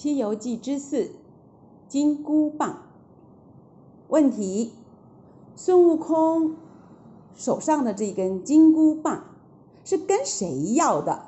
西游记之四金箍棒。问题孙悟空手上的这根金箍棒是跟谁要的？